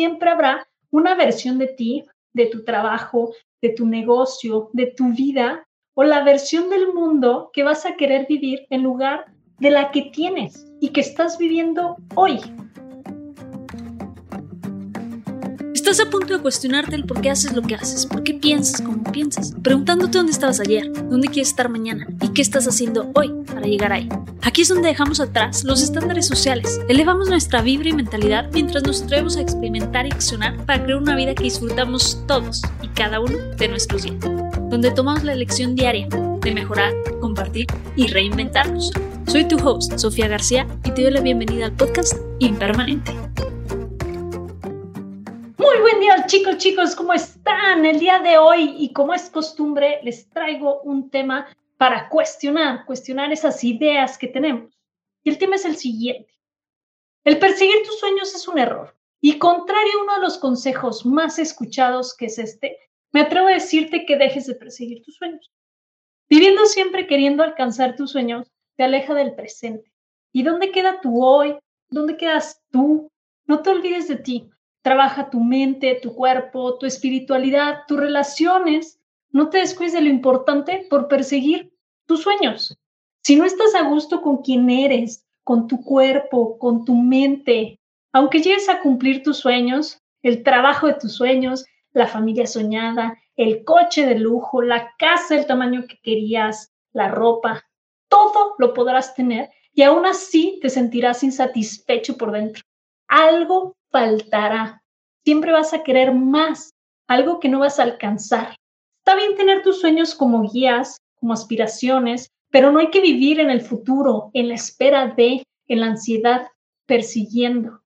siempre habrá una versión de ti, de tu trabajo, de tu negocio, de tu vida o la versión del mundo que vas a querer vivir en lugar de la que tienes y que estás viviendo hoy. Estás a punto de cuestionarte el por qué haces lo que haces, por qué piensas como piensas, preguntándote dónde estabas ayer, dónde quieres estar mañana y qué estás haciendo hoy para llegar ahí. Aquí es donde dejamos atrás los estándares sociales, elevamos nuestra vibra y mentalidad mientras nos atrevemos a experimentar y accionar para crear una vida que disfrutamos todos y cada uno de nuestros días, donde tomamos la elección diaria de mejorar, compartir y reinventarnos. Soy tu host, Sofía García, y te doy la bienvenida al podcast Impermanente. Chicos, chicos, ¿cómo están? El día de hoy y como es costumbre, les traigo un tema para cuestionar, cuestionar esas ideas que tenemos. Y el tema es el siguiente. El perseguir tus sueños es un error. Y contrario a uno de los consejos más escuchados que es este, me atrevo a decirte que dejes de perseguir tus sueños. Viviendo siempre queriendo alcanzar tus sueños te aleja del presente. ¿Y dónde queda tu hoy? ¿Dónde quedas tú? No te olvides de ti. Trabaja tu mente, tu cuerpo, tu espiritualidad, tus relaciones. No te descuides de lo importante por perseguir tus sueños. Si no estás a gusto con quién eres, con tu cuerpo, con tu mente, aunque llegues a cumplir tus sueños, el trabajo de tus sueños, la familia soñada, el coche de lujo, la casa del tamaño que querías, la ropa, todo lo podrás tener y aún así te sentirás insatisfecho por dentro. Algo faltará. Siempre vas a querer más, algo que no vas a alcanzar. Está bien tener tus sueños como guías, como aspiraciones, pero no hay que vivir en el futuro, en la espera de, en la ansiedad, persiguiendo.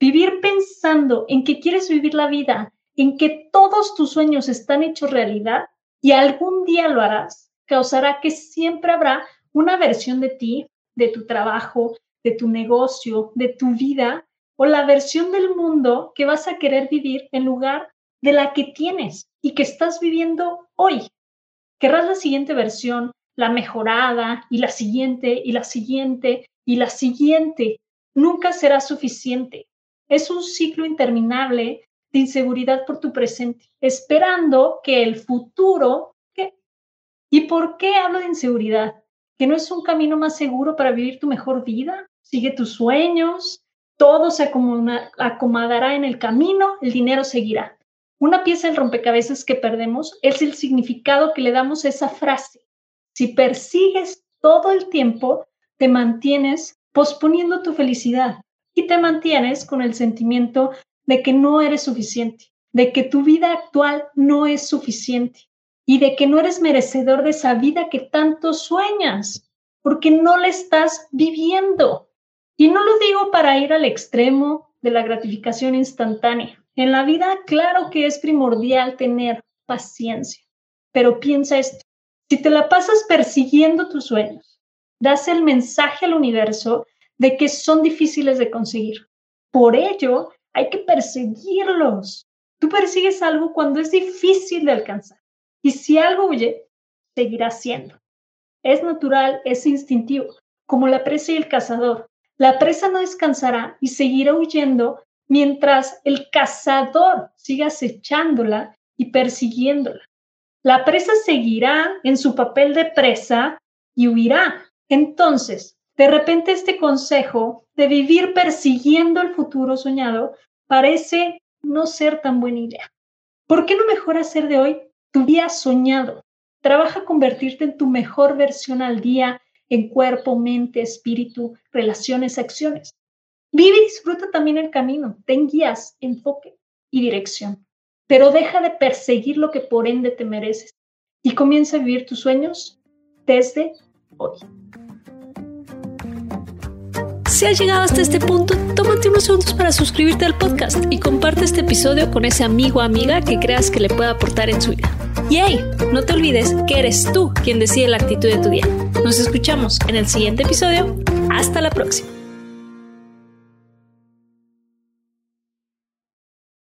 Vivir pensando en que quieres vivir la vida, en que todos tus sueños están hechos realidad y algún día lo harás, causará que siempre habrá una versión de ti, de tu trabajo, de tu negocio, de tu vida, o la versión del mundo que vas a querer vivir en lugar de la que tienes y que estás viviendo hoy. Querrás la siguiente versión, la mejorada, y la siguiente, y la siguiente, y la siguiente. Nunca será suficiente. Es un ciclo interminable de inseguridad por tu presente, esperando que el futuro... ¿Y por qué hablo de inseguridad? que no es un camino más seguro para vivir tu mejor vida. Sigue tus sueños, todo se acomodará en el camino, el dinero seguirá. Una pieza del rompecabezas que perdemos es el significado que le damos a esa frase. Si persigues todo el tiempo, te mantienes posponiendo tu felicidad y te mantienes con el sentimiento de que no eres suficiente, de que tu vida actual no es suficiente, y de que no eres merecedor de esa vida que tanto sueñas, porque no la estás viviendo. Y no lo digo para ir al extremo de la gratificación instantánea. En la vida, claro que es primordial tener paciencia, pero piensa esto, si te la pasas persiguiendo tus sueños, das el mensaje al universo de que son difíciles de conseguir. Por ello, hay que perseguirlos. Tú persigues algo cuando es difícil de alcanzar. Y si algo huye, seguirá siendo. Es natural, es instintivo, como la presa y el cazador. La presa no descansará y seguirá huyendo mientras el cazador siga acechándola y persiguiéndola. La presa seguirá en su papel de presa y huirá. Entonces, de repente este consejo de vivir persiguiendo el futuro soñado parece no ser tan buena idea. ¿Por qué no mejor hacer de hoy tu día soñado. Trabaja convertirte en tu mejor versión al día en cuerpo, mente, espíritu, relaciones, acciones. Vive y disfruta también el camino. Ten guías, enfoque y dirección. Pero deja de perseguir lo que por ende te mereces y comienza a vivir tus sueños desde hoy. Si has llegado hasta este punto, tómate unos segundos para suscribirte al podcast y comparte este episodio con ese amigo o amiga que creas que le pueda aportar en su vida. Y hey, no te olvides que eres tú quien decide la actitud de tu día. Nos escuchamos en el siguiente episodio. Hasta la próxima.